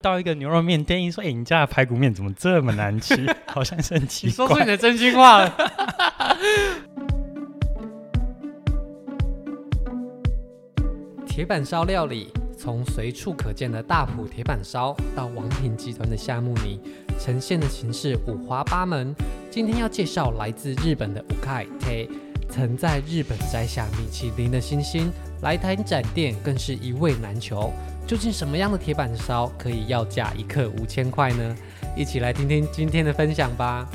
到一个牛肉面店，一说：“哎、欸，你家的排骨面怎么这么难吃？好像是很奇怪。”你说出你的真心话了。铁板烧料理，从随处可见的大埔铁板烧到王品集团的夏目尼，呈现的形式五花八门。今天要介绍来自日本的五块铁，曾在日本摘下米其林的星星，来台展店更是一味难求。究竟什么样的铁板烧可以要价一克五千块呢？一起来听听今天的分享吧。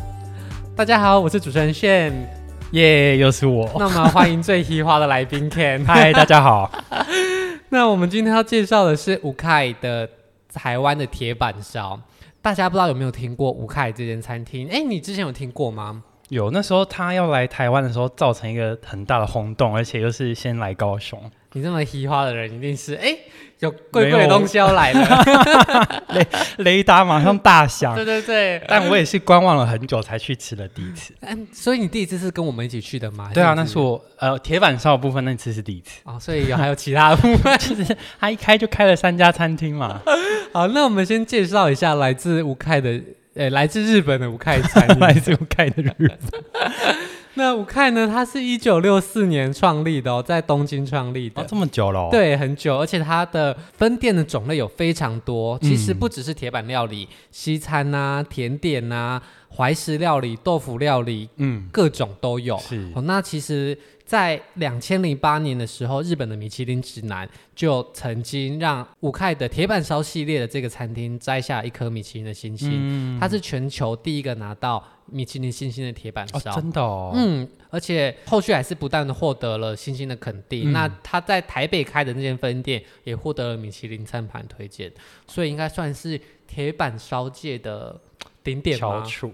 大家好，我是主持人炫，耶，又是我。那我们欢迎最嘻花的来宾 Ken。嗨，大家好。那我们今天要介绍的是五块的台湾的铁板烧。大家不知道有没有听过五块这间餐厅？哎，你之前有听过吗？有，那时候他要来台湾的时候，造成一个很大的轰动，而且又是先来高雄。你这么嘻哈的人，一定是哎，有贵贵的东西要来了，雷雷达马上大响。对对对，但我也是观望了很久才去吃的第一次。嗯，所以你第一次是跟我们一起去的吗？对啊，那是我呃铁板烧的部分那次是第一次。哦，所以有还有其他的部分，就是他一开就开了三家餐厅嘛。好，那我们先介绍一下来自吴凯的，呃，来自日本的五块餐厅，来自五开的日本。那五开呢？它是一九六四年创立的哦，在东京创立的。哦，这么久了哦。对，很久，而且它的分店的种类有非常多。其实不只是铁板料理，嗯、西餐啊、甜点啊、怀石料理、豆腐料理，嗯，各种都有。是。哦，那其实。在两千零八年的时候，日本的米其林指南就曾经让五块的铁板烧系列的这个餐厅摘下一颗米其林的星星。嗯，它是全球第一个拿到米其林星星的铁板烧。哦，真的哦。嗯，而且后续还是不断的获得了星星的肯定。嗯，那他在台北开的那间分店也获得了米其林餐盘推荐，所以应该算是铁板烧界的。顶点翘楚，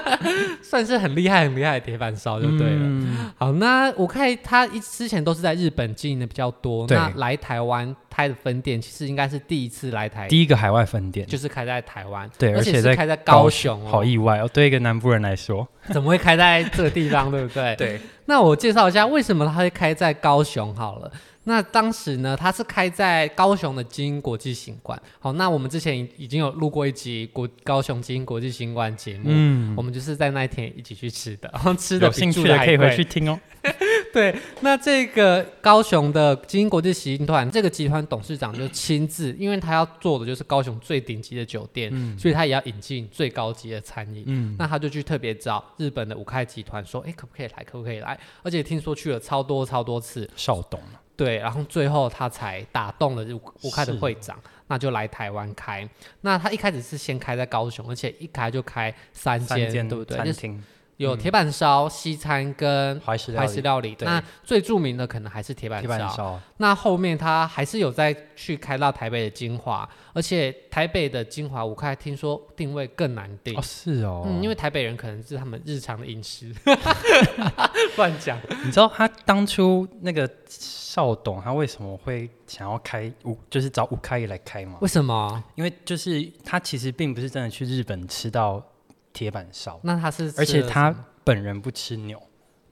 算是很厉害、很厉害的铁板烧就对了。嗯、好，那我看他一之前都是在日本经营的比较多，那来台湾开的分店，其实应该是第一次来台，第一个海外分店。就是开在台湾，对，而且是开在高雄，好意外哦，对一个南部人来说，怎么会开在这个地方，对不对？对，那我介绍一下为什么他会开在高雄好了。那当时呢，他是开在高雄的晶英国际行馆。好，那我们之前已经有录过一集国高雄晶英国际行馆节目，嗯，我们就是在那一天一起去吃的，然后吃的有兴趣的可以回去听哦。对，那这个高雄的晶英国际行团这个集团董事长就亲自，因为他要做的就是高雄最顶级的酒店，嗯，所以他也要引进最高级的餐饮，嗯，那他就去特别找日本的五开集团说，哎，可不可以来，可不可以来？而且听说去了超多超多次，少董。对，然后最后他才打动了五块的会长，那就来台湾开。那他一开始是先开在高雄，而且一开就开三间，间对不对？餐厅。有铁板烧、西餐跟怀石料理，那最著名的可能还是铁板烧。那后面他还是有再去开到台北的精华，而且台北的精华五块听说定位更难定哦，是哦，嗯，因为台北人可能是他们日常的饮食，乱讲。你知道他当初那个少董他为什么会想要开五，就是找五块来开吗？为什么？因为就是他其实并不是真的去日本吃到。铁板烧，那他是，而且他本人不吃牛，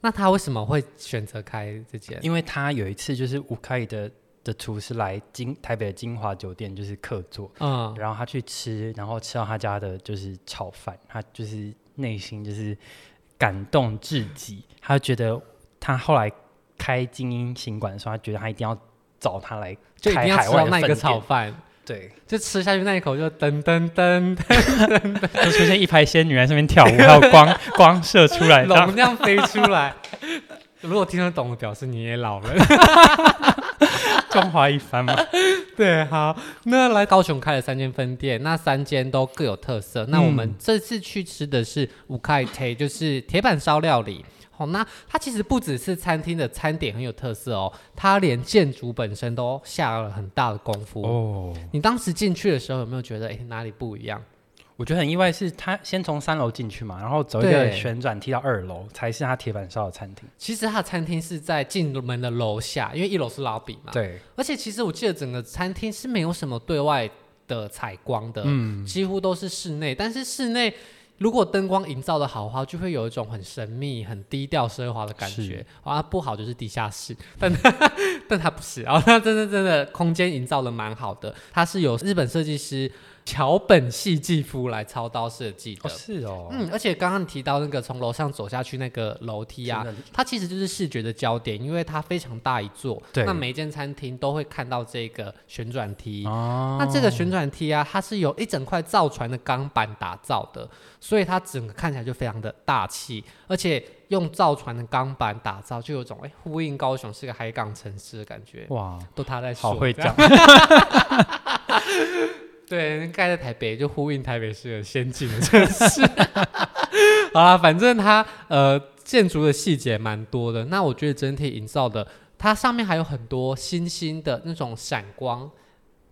那他为什么会选择开这间？因为他有一次就是五块的的厨师来金台北的金华酒店就是客座，嗯，然后他去吃，然后吃到他家的就是炒饭，他就是内心就是感动至极，他觉得他后来开精英行馆的时候，他觉得他一定要找他来开海外那个炒饭。对，就吃下去那一口就噔噔噔噔噔，就出现一排仙女在上面跳舞，还有光光射出来，龙这样飞出来。如果听得懂的，表示你也老了，中华一番嘛。对，好，那来高雄开了三间分店，那三间都各有特色。那我们这次去吃的是五块铁，就是铁板烧料理。哦，那它其实不只是餐厅的餐点很有特色哦，它连建筑本身都下了很大的功夫哦。你当时进去的时候有没有觉得诶哪里不一样？我觉得很意外，是他先从三楼进去嘛，然后走一个旋转梯到二楼才是他铁板烧的餐厅。其实他的餐厅是在进门的楼下，因为一楼是 lobby 嘛。对。而且其实我记得整个餐厅是没有什么对外的采光的，嗯，几乎都是室内，但是室内。如果灯光营造的好的话，就会有一种很神秘、很低调、奢华的感觉。是啊，不好就是地下室，但但它不是。然后它真的真的空间营造的蛮好的。它是有日本设计师桥本系纪夫来操刀设计的。哦，是哦，嗯，而且刚刚提到那个从楼上走下去那个楼梯啊，它其实就是视觉的焦点，因为它非常大一座，对，那每一间餐厅都会看到这个旋转梯。哦，那这个旋转梯啊，它是由一整块造船的钢板打造的，所以它整个看起来就非常的大气，而且用造船的钢板打造，就有种哎呼应高雄是个海港城市的感觉。哇，都他在说，好会讲。对，盖在台北就呼应台北市的先进的城市。好啦，反正它呃建筑的细节蛮多的。那我觉得整体营造的，它上面还有很多星星的那种闪光，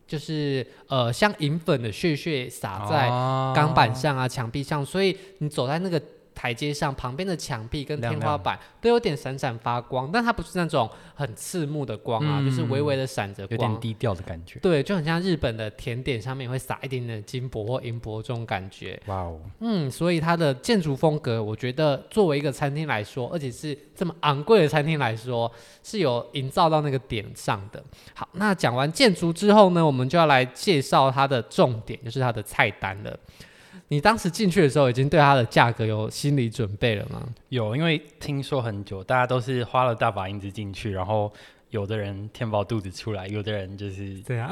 就是呃像银粉的屑屑洒在钢板上啊、墙壁上，所以你走在那个。台阶上旁边的墙壁跟天花板都有点闪闪发光，但它不是那种很刺目的光啊，嗯、就是微微的闪着光，有点低调的感觉。对，就很像日本的甜点上面会撒一点点金箔或银箔这种感觉。哇哦，嗯，所以它的建筑风格，我觉得作为一个餐厅来说，而且是这么昂贵的餐厅来说，是有营造到那个点上的。好，那讲完建筑之后呢，我们就要来介绍它的重点，就是它的菜单了。你当时进去的时候，已经对它的价格有心理准备了吗？有，因为听说很久，大家都是花了大把银子进去，然后有的人填饱肚子出来，有的人就是这样，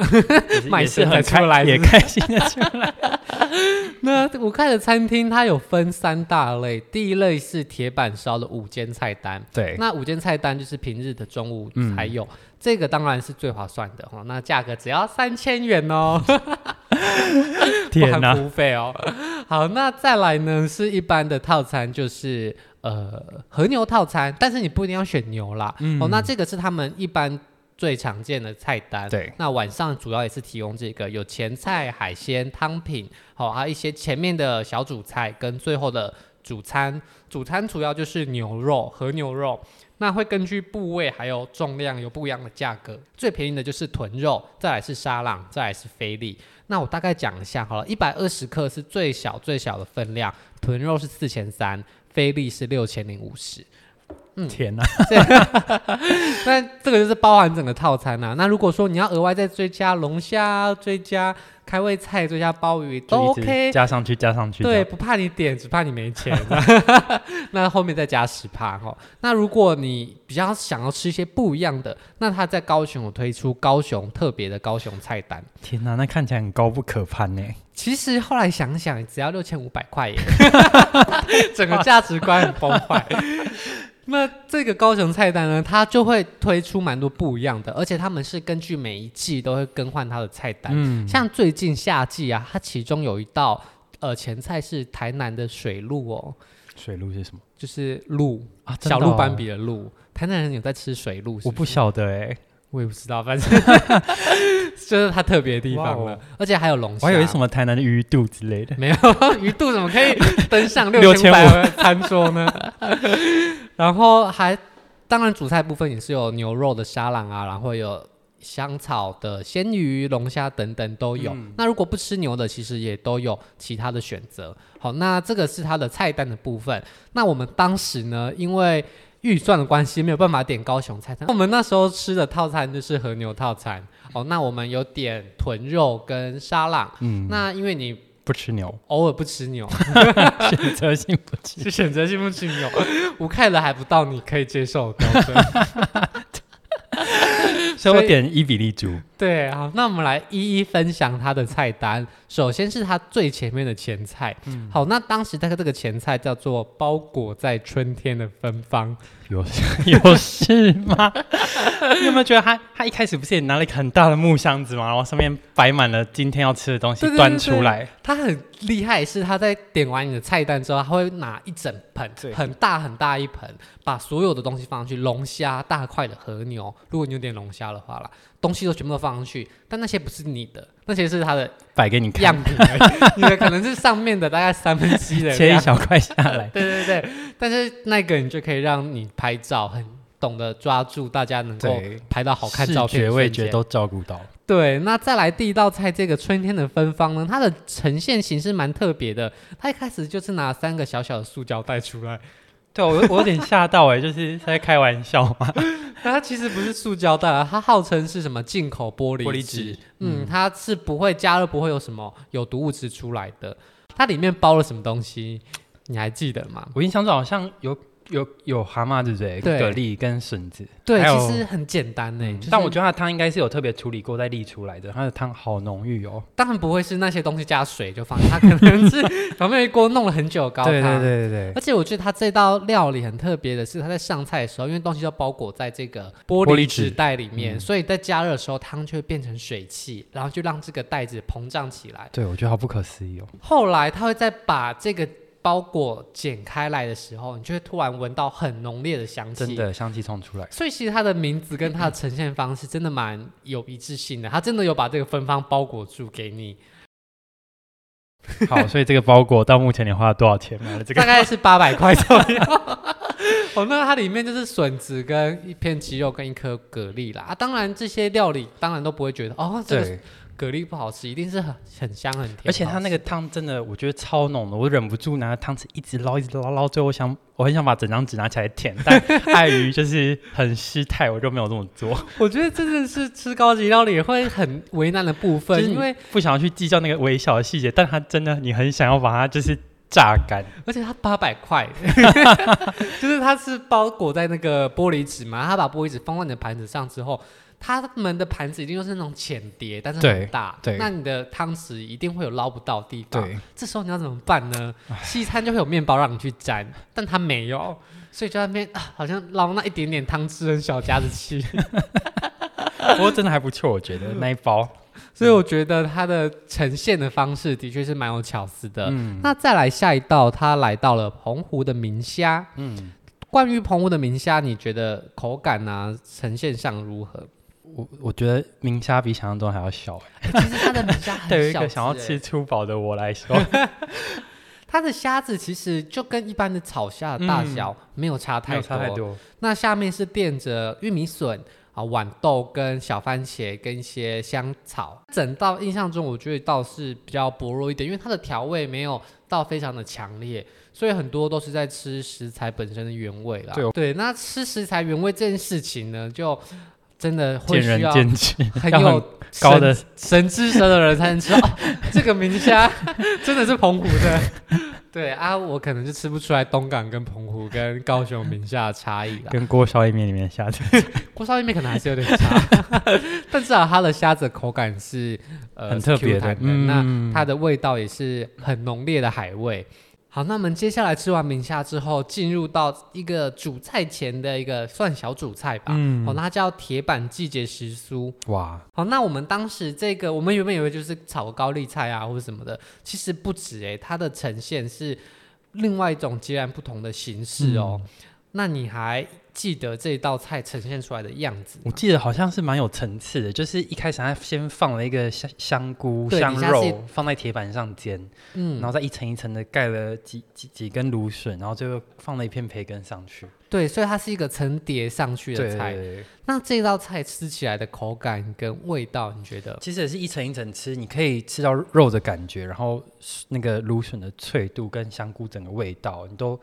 卖身的出来，也开心的出来。那我看的餐厅它有分三大类，第一类是铁板烧的五间菜单，对，那五间菜单就是平日的中午才有，嗯、这个当然是最划算的哈，那价格只要三千元哦。不含服务费哦。好，那再来呢？是一般的套餐，就是呃和牛套餐，但是你不一定要选牛啦。嗯、哦，那这个是他们一般最常见的菜单。对，那晚上主要也是提供这个有前菜、海鲜、汤品，好、哦，还有一些前面的小主菜跟最后的主餐。主餐主要就是牛肉和牛肉。那会根据部位还有重量有不一样的价格，最便宜的就是豚肉，再来是沙朗，再来是菲力。那我大概讲一下好了，一百二十克是最小最小的分量，豚肉是四千三，菲力是六千零五十。嗯，天哪！那这个就是包含整个套餐呐、啊。那如果说你要额外再追加龙虾，追加开胃菜，追加鲍鱼都 OK，加上去加上去。对，不怕你点，只怕你没钱。那后面再加十趴哈。那如果你比较想要吃一些不一样的，那他在高雄有推出高雄特别的高雄菜单。天哪，那看起来很高不可攀呢。其实后来想想，只要六千五百块耶，整个价值观很崩坏。那这个高雄菜单呢，它就会推出蛮多不一样的，而且他们是根据每一季都会更换它的菜单。嗯，像最近夏季啊，它其中有一道呃前菜是台南的水鹿哦。水鹿是什么？就是鹿啊，小鹿斑比的鹿。台南人有在吃水鹿是是？我不晓得哎，我也不知道，反正 就是它特别的地方了。而且还有龙虾，我还以为什么台南的鱼肚之类的。没有鱼肚怎么可以登上六千五百餐桌呢？然后还，当然主菜部分也是有牛肉的沙朗啊，然后有香草的鲜鱼、龙虾等等都有。嗯、那如果不吃牛的，其实也都有其他的选择。好，那这个是它的菜单的部分。那我们当时呢，因为预算的关系，没有办法点高雄菜单。我们那时候吃的套餐就是和牛套餐。哦，那我们有点豚肉跟沙朗。嗯，那因为你。不吃牛，偶尔不吃牛，选择性不吃，是选择性不吃牛。吴凯的还不到你可以接受的标准，所以我点伊比利猪。对，好，那我们来一一分享他的菜单。首先是它最前面的前菜，嗯、好，那当时它的这个前菜叫做包裹在春天的芬芳，有 有事吗？你有没有觉得他他一开始不是也拿了一个很大的木箱子吗？然后上面摆满了今天要吃的东西，端出来。他很厉害，是他在点完你的菜单之后，他会拿一整盆，很大很大一盆，把所有的东西放上去，龙虾、大块的和牛，如果你有点龙虾的话啦。东西都全部都放上去，但那些不是你的，那些是他的摆给你看样品而已。你的可能是上面的大概三分之一的切一小块下来。对对对，但是那个你就可以让你拍照，很懂得抓住大家能够拍到好看照片，视觉味觉都照顾到。对，那再来第一道菜，这个春天的芬芳呢，它的呈现形式蛮特别的。它一开始就是拿三个小小的塑胶袋出来。对，我我有点吓到哎，就是在开玩笑嘛。那它其实不是塑胶袋啊，它号称是什么进口玻璃。玻璃纸，嗯，它是不会加热，不会有什么有毒物质出来的。它里面包了什么东西？你还记得吗？我印象中好像有。有有蛤蟆对不对？蛤蜊跟笋子，对，其实很简单呢。但我觉得它的汤应该是有特别处理过再沥出来的，它的汤好浓郁哦。当然不会是那些东西加水就放，它 可能是 旁边一锅弄了很久高汤。对对对对。而且我觉得它这道料理很特别的是，它在上菜的时候，因为东西都包裹在这个玻璃纸袋里面，所以在加热的时候汤就会变成水汽，然后就让这个袋子膨胀起来。对，我觉得好不可思议哦。后来他会再把这个。包裹剪开来的时候，你就会突然闻到很浓烈的香气，真的香气冲出来。所以其实它的名字跟它的呈现方式真的蛮有一致性的，它真的有把这个芬芳包裹住给你。好，所以这个包裹到目前你花了多少钱买了这个？大概是八百块左右。哦，那它里面就是笋子跟一片鸡肉跟一颗蛤蜊啦。啊，当然这些料理当然都不会觉得哦，这个。蛤蜊不好吃，一定是很很香很甜，而且它那个汤真的，我觉得超浓的，我忍不住拿汤匙一直捞，一直捞，捞，最后我想，我很想把整张纸拿起来舔，但碍于就是很失态，我就没有这么做。我觉得真的是吃高级料理会很为难的部分，因为不想要去计较那个微小的细节，但它真的你很想要把它就是榨干，而且它八百块，就是它是包裹在那个玻璃纸嘛，它把玻璃纸放在你的盘子上之后。他们的盘子一定就是那种浅碟，但是很大，对，那你的汤匙一定会有捞不到的地方。对，这时候你要怎么办呢？西餐就会有面包让你去沾，但他没有，所以就在那边啊，好像捞那一点点汤汁，很小家子气。不过真的还不错，我觉得那一包。所以我觉得它的呈现的方式的确是蛮有巧思的。嗯，那再来下一道，它来到了澎湖的明虾。嗯，关于澎湖的明虾，你觉得口感啊，呈现上如何？我我觉得明虾比想象中还要小，欸，其实它的明虾很小，对于一个想要吃粗饱的我来说，它的虾子其实就跟一般的炒虾的大小没有差太多。嗯、差太多。那下面是垫着玉米笋啊、豌豆跟小番茄跟一些香草。整道印象中，我觉得倒是比较薄弱一点，因为它的调味没有到非常的强烈，所以很多都是在吃食材本身的原味啦。对，对，那吃食材原味这件事情呢，就。真的会需要很 有高的神之舌的人才能吃哦。这个明虾 真的是澎湖的，对啊，我可能就吃不出来东港跟澎湖跟高雄名虾的差异啦。跟锅烧意面里面虾子，锅烧意面可能还是有点差，但至少它的虾子口感是呃很特别的，的嗯、那它的味道也是很浓烈的海味。好，那我们接下来吃完明虾之后，进入到一个主菜前的一个算小主菜吧。嗯，好，那它叫铁板季节时蔬。哇，好，那我们当时这个，我们原本以为就是炒高丽菜啊，或者什么的，其实不止诶，它的呈现是另外一种截然不同的形式哦。嗯、那你还记得这道菜呈现出来的样子？我记得好像是蛮有层次的，就是一开始他先放了一个香香菇香肉放在铁板上煎，嗯，然后再一层一层的盖了几几几根芦笋，然后最后放了一片培根上去。对，所以它是一个层叠上去的菜。那这道菜吃起来的口感跟味道，你觉得？其实也是一层一层吃，你可以吃到肉的感觉，然后那个芦笋的脆度跟香菇整个味道，你都。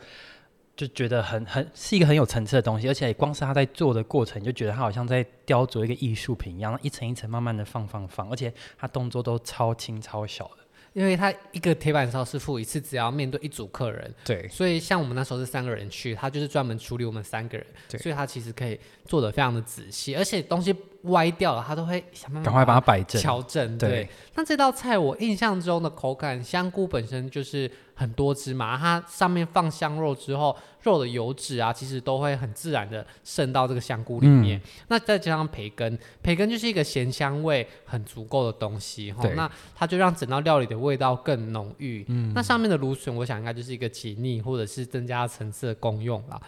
就觉得很很是一个很有层次的东西，而且光是他在做的过程，就觉得他好像在雕琢一个艺术品一样，一层一层慢慢的放放放，而且他动作都超轻超小的。因为他一个铁板烧师傅一次只要面对一组客人，对，所以像我们那时候是三个人去，他就是专门处理我们三个人，对，所以他其实可以做的非常的仔细，而且东西歪掉了，他都会想办法赶快把它摆正、调整。对，那这道菜我印象中的口感，香菇本身就是很多汁嘛，它上面放香肉之后，肉的油脂啊，其实都会很自然的渗到这个香菇里面。嗯、那再加上培根，培根就是一个咸香味很足够的东西，哈，那它就让整道料理的味道更浓郁。嗯，那上面的芦笋，我想应该就是一个解腻或者是增加层次的功用啦。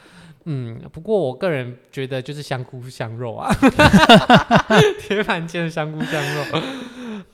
嗯，不过我个人觉得就是香菇香肉啊，铁板煎香菇香肉，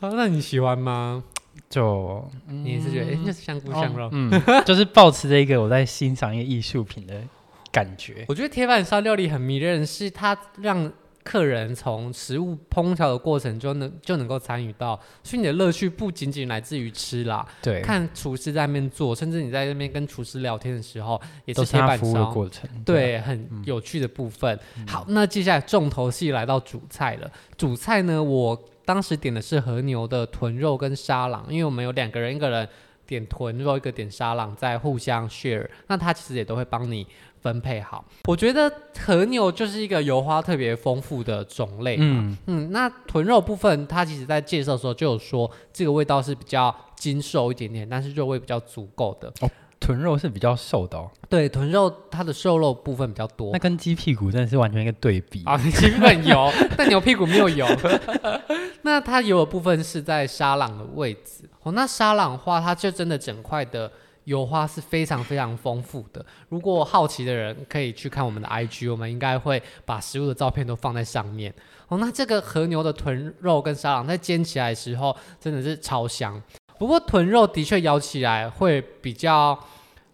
啊，那你喜欢吗？就、嗯、你也是觉得，哎、欸，就是香菇香肉，哦、嗯，就是保持着一个我在欣赏一个艺术品的感觉。我觉得铁板烧料理很迷人，是它让客人从食物烹调的过程就能就能够参与到，所以你的乐趣不仅仅来自于吃啦，对，看厨师在那边做，甚至你在那边跟厨师聊天的时候，也是铁板烧的过程，对，对很有趣的部分。嗯、好，那接下来重头戏来到主菜了。主菜呢，我当时点的是和牛的豚肉跟沙朗，因为我们有两个人，一个人点豚肉，一个点沙朗，在互相 share，那他其实也都会帮你。分配好，我觉得和牛就是一个油花特别丰富的种类。嗯嗯，那豚肉部分，它其实在介绍的时候就有说，这个味道是比较精瘦一点点，但是肉味比较足够的。哦，豚肉是比较瘦的哦。对，豚肉它的瘦肉部分比较多。那跟鸡屁股真的是完全一个对比 啊！鸡屁股很油，但牛屁股没有油。那它油的部分是在沙朗的位置。哦，那沙朗的话，它就真的整块的。油花是非常非常丰富的。如果好奇的人可以去看我们的 IG，我们应该会把食物的照片都放在上面。哦，那这个和牛的臀肉跟沙朗在煎起来的时候真的是超香。不过臀肉的确咬起来会比较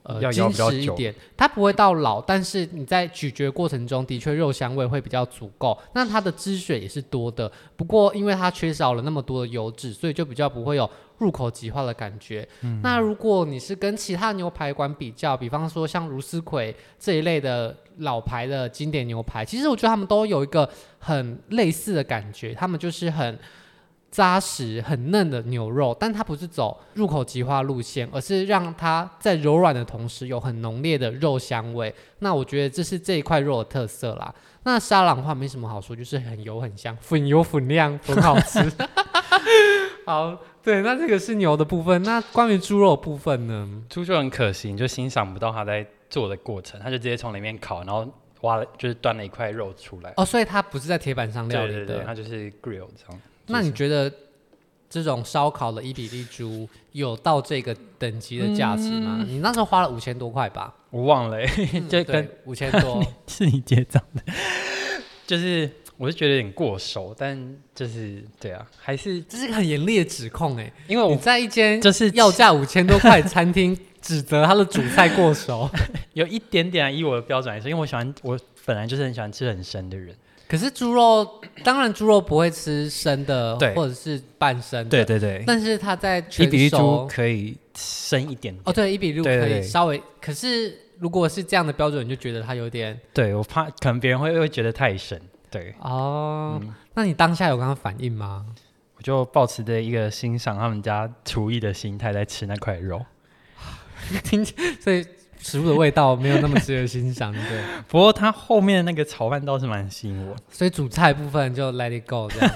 呃坚实一点，它不会到老，但是你在咀嚼过程中的确肉香味会比较足够。那它的汁水也是多的，不过因为它缺少了那么多的油脂，所以就比较不会有。入口即化的感觉。嗯、那如果你是跟其他牛排馆比较，比方说像如斯葵这一类的老牌的经典牛排，其实我觉得他们都有一个很类似的感觉，他们就是很扎实、很嫩的牛肉，但它不是走入口即化路线，而是让它在柔软的同时有很浓烈的肉香味。那我觉得这是这一块肉的特色啦。那沙朗的话没什么好说，就是很油很香，粉油粉亮，很好吃。好。对，那这个是牛的部分。那关于猪肉的部分呢？猪就很可惜，你就欣赏不到它在做的过程，它就直接从里面烤，然后挖了，就是端了一块肉出来。哦，所以它不是在铁板上料理的，对对对，它就是 grill 这样。那你觉得这种烧烤的伊比利猪有到这个等级的价值吗？嗯、你那时候花了五千多块吧？我忘了，就跟五千多 是你结账的，就是。我是觉得有点过熟，但就是对啊，还是这是个很严厉的指控哎、欸，因为我在一间就是要价五千多块餐厅指责他的主菜过熟，有一点点啊，以我的标准来说，因为我喜欢我本来就是很喜欢吃很生的人，可是猪肉当然猪肉不会吃生的，或者是半生的，对对对，但是它在伊比利猪可以生一点点。哦，对，一比利猪可以稍微，可是如果是这样的标准，你就觉得它有点，对我怕可能别人会会觉得太生。对。哦，嗯、那你当下有跟他反应吗？我就抱持着一个欣赏他们家厨艺的心态在吃那块肉，听，所以食物的味道没有那么值得欣赏，对。不过它后面那个炒饭倒是蛮吸引我，所以主菜部分就 let it go 这样。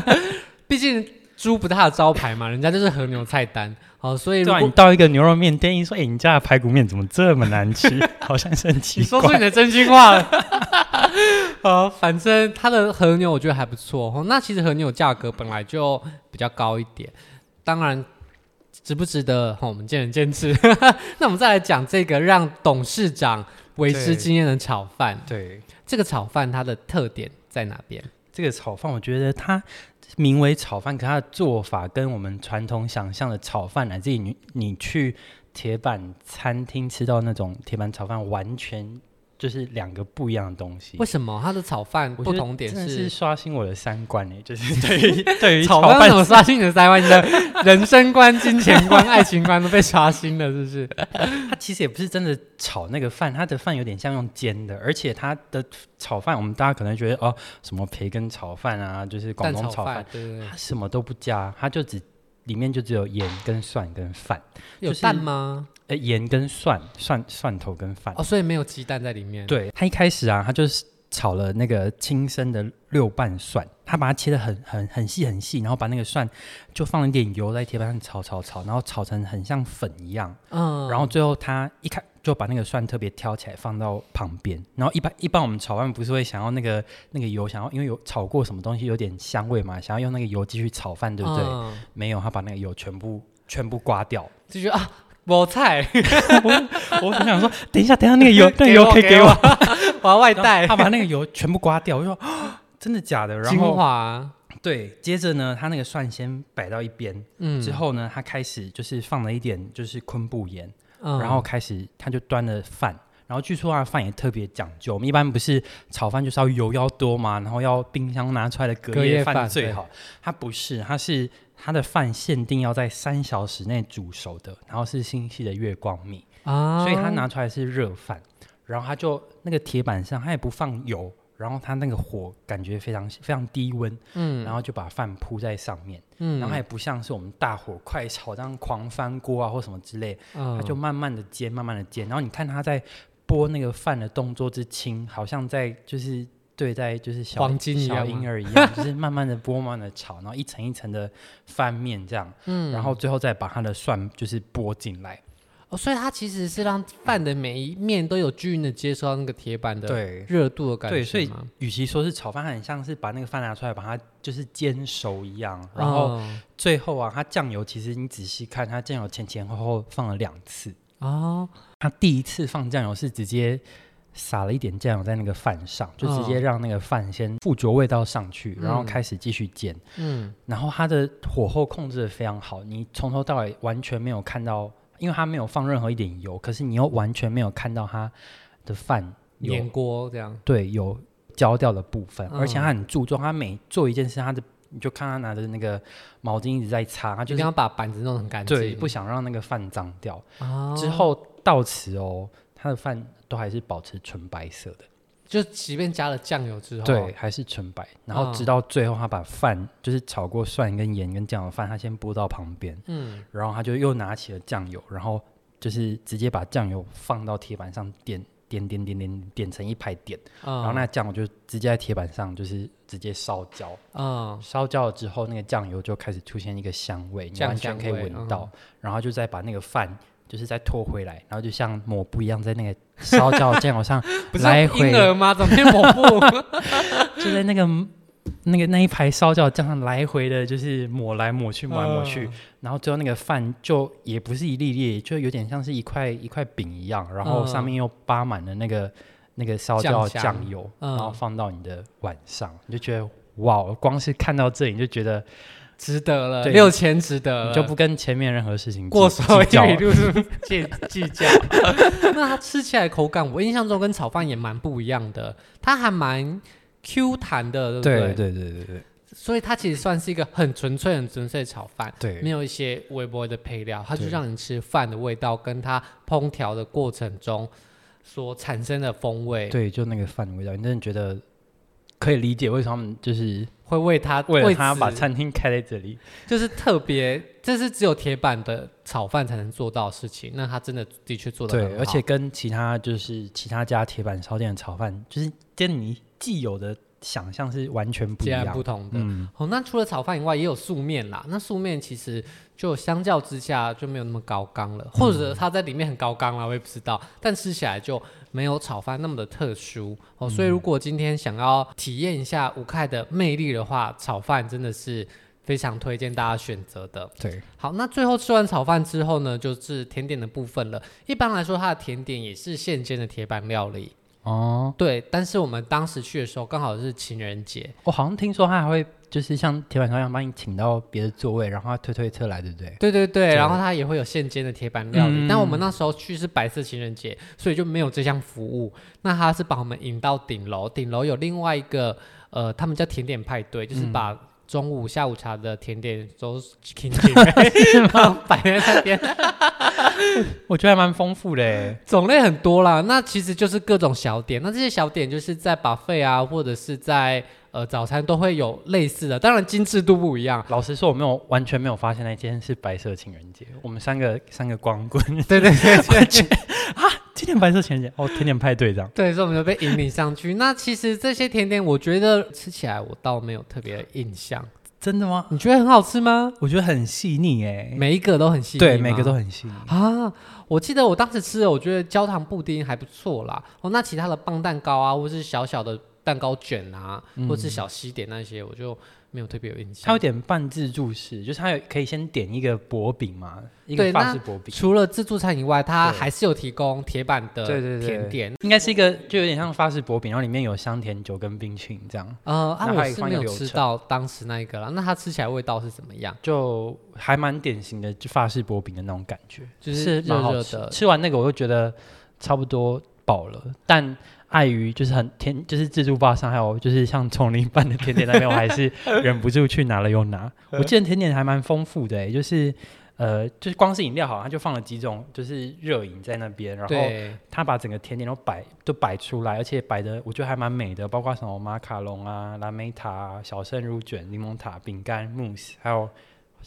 毕竟猪不是他的招牌嘛，人家就是和牛菜单。好，所以如果你到一个牛肉面店，一说，哎、欸，你家的排骨面怎么这么难吃？好像是很奇怪。你说出你的真心话了。好，反正它的和牛我觉得还不错。那其实和牛价格本来就比较高一点，当然值不值得，我们见仁见智。那我们再来讲这个让董事长为之惊艳的炒饭。对，这个炒饭它的特点在哪边？这个炒饭我觉得它名为炒饭，可它的做法跟我们传统想象的炒饭，来自于你你去铁板餐厅吃到那种铁板炒饭完全。就是两个不一样的东西。为什么他的炒饭不同点是？是刷新我的三观呢？就是对于 对于炒饭怎么刷新你的三观？你的人生观、金钱观、爱情观都被刷新了，是不是？他其实也不是真的炒那个饭，他的饭有点像用煎的，而且他的炒饭，我们大家可能觉得哦，什么培根炒饭啊，就是广东炒饭，对对对，它什么都不加，他就只里面就只有盐跟蒜跟饭，有蛋吗？呃，盐跟蒜、蒜蒜头跟饭哦，所以没有鸡蛋在里面。对，他一开始啊，他就是炒了那个青生的六瓣蒜，他把它切的很很很细很细，然后把那个蒜就放一点油在铁板上炒炒炒，然后炒成很像粉一样。嗯，然后最后他一开就把那个蒜特别挑起来放到旁边，然后一般一般我们炒饭不是会想要那个那个油，想要因为有炒过什么东西有点香味嘛，想要用那个油继续炒饭，对不对？嗯，没有，他把那个油全部全部刮掉，就觉得啊。菠菜，我我很想说，等一下，等一下，那个油，那个油可以给我，我。要外带。他把那个油全部刮掉，我就说真的假的？然后精华，对，接着呢，他那个蒜先摆到一边，嗯，之后呢，他开始就是放了一点就是昆布盐，嗯，然后开始他就端了饭，然后据说他的饭也特别讲究，我们一般不是炒饭就是要油要多嘛，然后要冰箱拿出来的隔夜饭最好。他不是，他是他的饭限定要在三小时内煮熟的，然后是新系的月光米啊，所以他拿出来是热饭，然后他就那个铁板上他也不放油。然后他那个火感觉非常非常低温，嗯，然后就把饭铺在上面，嗯，然后也不像是我们大火快炒这样狂翻锅啊或什么之类，嗯，他就慢慢的煎，慢慢的煎。然后你看他在拨那个饭的动作之轻，好像在就是对待就是小黄金小婴儿一样，就是慢慢的拨，慢慢的炒，然后一层一层的翻面这样，嗯，然后最后再把它的蒜就是拨进来。哦，所以它其实是让饭的每一面都有均匀的接收到那个铁板的热度的感觉。对，所以与其说是炒饭，它很像是把那个饭拿出来，把它就是煎熟一样。然后最后啊，它酱油其实你仔细看，它酱油前前后后放了两次。哦，它第一次放酱油是直接撒了一点酱油在那个饭上，就直接让那个饭先附着味道上去，然后开始继续煎。嗯，然后它的火候控制的非常好，你从头到尾完全没有看到。因为它没有放任何一点油，可是你又完全没有看到它的饭粘锅这样。对，有焦掉的部分，嗯、而且他很注重，他每做一件事，他的你就看他拿着那个毛巾一直在擦，他就是要把板子弄得很干净，对，不想让那个饭脏掉。哦、之后到此哦，他的饭都还是保持纯白色的。就即便加了酱油之后，对，还是纯白。然后直到最后，他把饭就是炒过蒜跟盐跟酱油饭，他先拨到旁边，嗯，然后他就又拿起了酱油，然后就是直接把酱油放到铁板上点点点点点点成一排点，嗯、然后那酱油就直接在铁板上就是直接烧焦，嗯，烧焦了之后，那个酱油就开始出现一个香味，你完全可以闻到，嗯、然后就再把那个饭。就是再拖回来，然后就像抹布一样，在那个烧焦的酱油上 来回。吗？怎么变抹布？就在那个那个那一排烧焦的酱上来回的，就是抹来抹去，抹来抹去，呃、然后最后那个饭就也不是一粒粒，就有点像是一块一块饼一样，然后上面又扒满了那个那个烧焦的酱油，呃、然后放到你的碗上，你就觉得哇，光是看到这里你就觉得。值得了，六千值得了，就不跟前面任何事情过所谓一路 计计较。那它吃起来口感，我印象中跟炒饭也蛮不一样的，它还蛮 Q 弹的，对不对？对对对对对。所以它其实算是一个很纯粹、很纯粹的炒饭，对，没有一些微波的配料，它就让你吃饭的味道，跟它烹调的过程中所产生的风味。对，就那个饭的味道，你真的觉得可以理解为什么他们就是。会为他为了他把餐厅开在这里，就是特别，这是只有铁板的炒饭才能做到的事情。那他真的的确做得很好，对，而且跟其他就是其他家铁板烧店的炒饭，就是跟你既有的想象是完全不一样不同的。嗯，好，那除了炒饭以外，也有素面啦。那素面其实就相较之下就没有那么高纲了，嗯、或者它在里面很高纲啦，我也不知道。但吃起来就。没有炒饭那么的特殊哦，所以如果今天想要体验一下五开的魅力的话，炒饭真的是非常推荐大家选择的。对，好，那最后吃完炒饭之后呢，就是甜点的部分了。一般来说，它的甜点也是现煎的铁板料理哦。对，但是我们当时去的时候刚好是情人节，我好像听说他还会。就是像铁板烧一样，帮你请到别的座位，然后他推推车来，对不对？对对对，然后他也会有现煎的铁板料理。嗯、但我们那时候去是白色情人节，所以就没有这项服务。那他是把我们引到顶楼，顶楼有另外一个呃，他们叫甜点派对，就是把中午下午茶的甜点都请进来，然后摆在那边。我觉得还蛮丰富的，种类很多啦。那其实就是各种小点，那这些小点就是在 buffet 啊，或者是在。呃，早餐都会有类似的，当然精致度不一样。老实说，我没有完全没有发现那天是白色情人节。我们三个三个光棍，对对对，完全啊，今天白色情人节哦，甜点派对这样。对，所以我们就被引领上去。那其实这些甜点，我觉得吃起来我倒没有特别的印象。真的吗？你觉得很好吃吗？我觉得很细腻哎，每一个都很细腻。对，每个都很细腻啊。我记得我当时吃的，我觉得焦糖布丁还不错啦。哦，那其他的棒蛋糕啊，或是小小的。蛋糕卷啊，或者是小西点那些，嗯、我就没有特别有印象。它有点半自助式，就是它有可以先点一个薄饼嘛，一个法式薄饼。除了自助餐以外，它还是有提供铁板的甜点，应该是一个就有点像法式薄饼，然后里面有香甜酒跟冰淇淋这样。呃，啊，我是没有吃到当时那一个啦。那它吃起来味道是怎么样？就还蛮典型的，就法式薄饼的那种感觉，就是热热的。吃完那个，我就觉得差不多。饱了。但碍于就是很甜，就是自助吧上还有就是像丛林般的甜点那边，我还是忍不住去拿了又拿。我记得甜点还蛮丰富的，欸，就是。呃，就是光是饮料好，他就放了几种，就是热饮在那边，然后他把整个甜点都摆都摆出来，而且摆的我觉得还蛮美的，包括什么马卡龙啊、蓝莓塔、小圣乳卷、柠檬塔、饼干、慕斯，还有。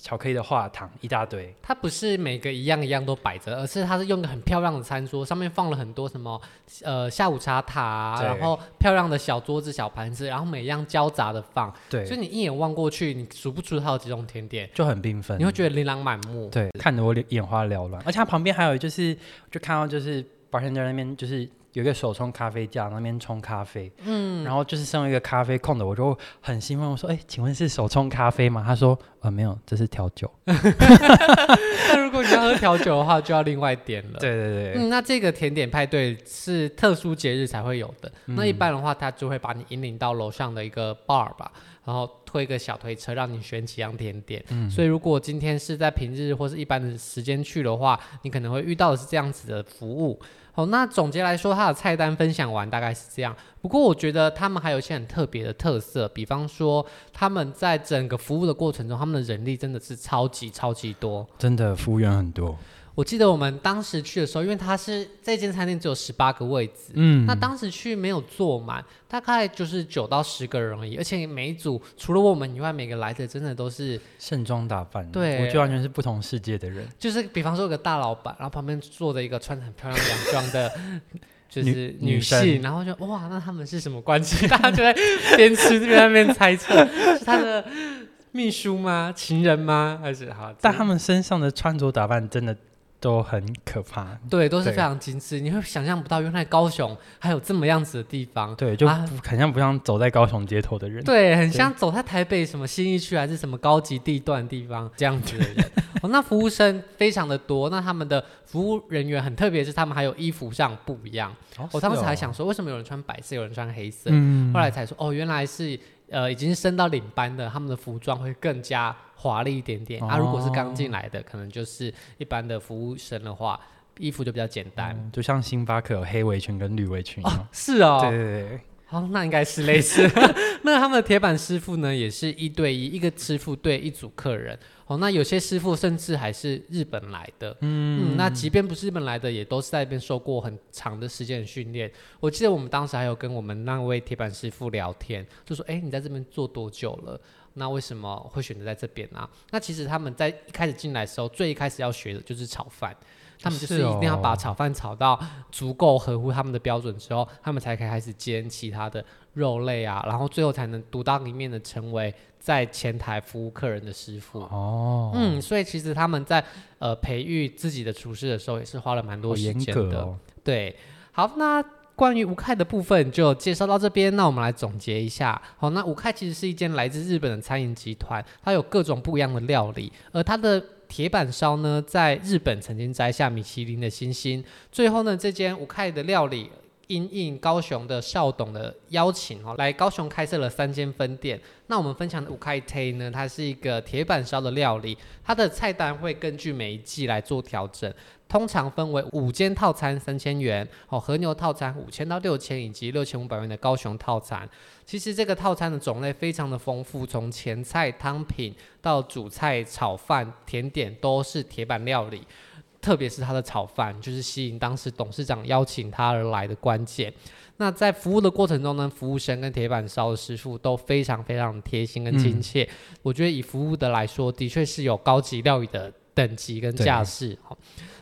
巧克力的话糖一大堆，它不是每个一样一样都摆着，而是它是用个很漂亮的餐桌，上面放了很多什么呃下午茶塔、啊，然后漂亮的小桌子、小盘子，然后每样交杂的放，对，所以你一眼望过去，你数不出它有几种甜点，就很缤纷，你会觉得琳琅满目，对，看得我眼花缭乱，而且它旁边还有就是，就看到就是 bartender 那边就是。有一个手冲咖啡架，那边冲咖啡，嗯，然后就是身为一个咖啡控的，我就很兴奋，我说：“哎、欸，请问是手冲咖啡吗？”他说：“呃，没有，这是调酒。”那如果你要喝调酒的话，就要另外点了。对对对，嗯，那这个甜点派对是特殊节日才会有的。嗯、那一般的话，他就会把你引领到楼上的一个 bar 吧，然后推个小推车，让你选几样甜点。嗯，所以如果今天是在平日或是一般的时间去的话，你可能会遇到的是这样子的服务。好，那总结来说，他的菜单分享完大概是这样。不过我觉得他们还有一些很特别的特色，比方说他们在整个服务的过程中，他们的人力真的是超级超级多，真的服务员很多。我记得我们当时去的时候，因为它是这间餐厅只有十八个位置，嗯，那当时去没有坐满，大概就是九到十个人而已，而且每一组除了我们以外，每个来的真的都是盛装打扮，对，我觉得完全是不同世界的人。就是比方说有个大老板，然后旁边坐着一个穿得很漂亮洋装的，就是女性，女然后就哇，那他们是什么关系？大家就在边吃边那边猜测，是他的秘书吗？情人吗？还是好？但他们身上的穿着打扮真的。都很可怕，对，都是非常精致，你会想象不到，原来高雄还有这么样子的地方，对，就很像不像走在高雄街头的人，对，很像走在台北什么新义区还是什么高级地段地方这样子的人。哦，那服务生非常的多，那他们的服务人员很特别，是他们还有衣服上不一样。我、哦哦、当时还想说，为什么有人穿白色，有人穿黑色？嗯、后来才说，哦，原来是呃已经升到领班的，他们的服装会更加。华丽一点点，啊，如果是刚进来的，可能就是一般的服务生的话，衣服就比较简单，嗯、就像星巴克有黑围裙跟绿围裙、哦，是哦，对对对，好、哦，那应该是类似。那他们的铁板师傅呢，也是一对一，一个师傅对一组客人。哦，那有些师傅甚至还是日本来的，嗯，嗯，那即便不是日本来的，也都是在那边受过很长的时间的训练。我记得我们当时还有跟我们那位铁板师傅聊天，就说：“哎、欸，你在这边做多久了？”那为什么会选择在这边呢、啊？那其实他们在一开始进来的时候，最一开始要学的就是炒饭，他们就是一定要把炒饭炒到足够合乎他们的标准之后，他们才可以开始煎其他的肉类啊，然后最后才能独当一面的成为在前台服务客人的师傅。哦，嗯，所以其实他们在呃培育自己的厨师的时候，也是花了蛮多时间的、哦。对，好，那。关于吴凯的部分就介绍到这边，那我们来总结一下。好，那吴凯其实是一间来自日本的餐饮集团，它有各种不一样的料理，而它的铁板烧呢，在日本曾经摘下米其林的星星。最后呢，这间吴凯的料理因应高雄的少董的邀请哦，来高雄开设了三间分店。那我们分享的吴凯推呢，它是一个铁板烧的料理，它的菜单会根据每一季来做调整。通常分为五间套餐三千元，哦，和牛套餐五千到六千，以及六千五百元的高雄套餐。其实这个套餐的种类非常的丰富，从前菜、汤品到主菜、炒饭、甜点都是铁板料理。特别是他的炒饭，就是吸引当时董事长邀请他而来的关键。那在服务的过程中呢，服务生跟铁板烧的师傅都非常非常贴心跟亲切。嗯、我觉得以服务的来说，的确是有高级料理的等级跟架势。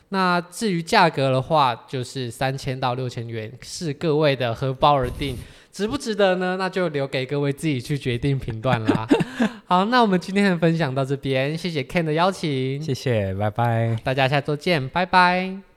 那至于价格的话，就是三千到六千元，视各位的荷包而定，值不值得呢？那就留给各位自己去决定评断啦。好，那我们今天的分享到这边，谢谢 Ken 的邀请，谢谢，拜拜，大家下周见，拜拜。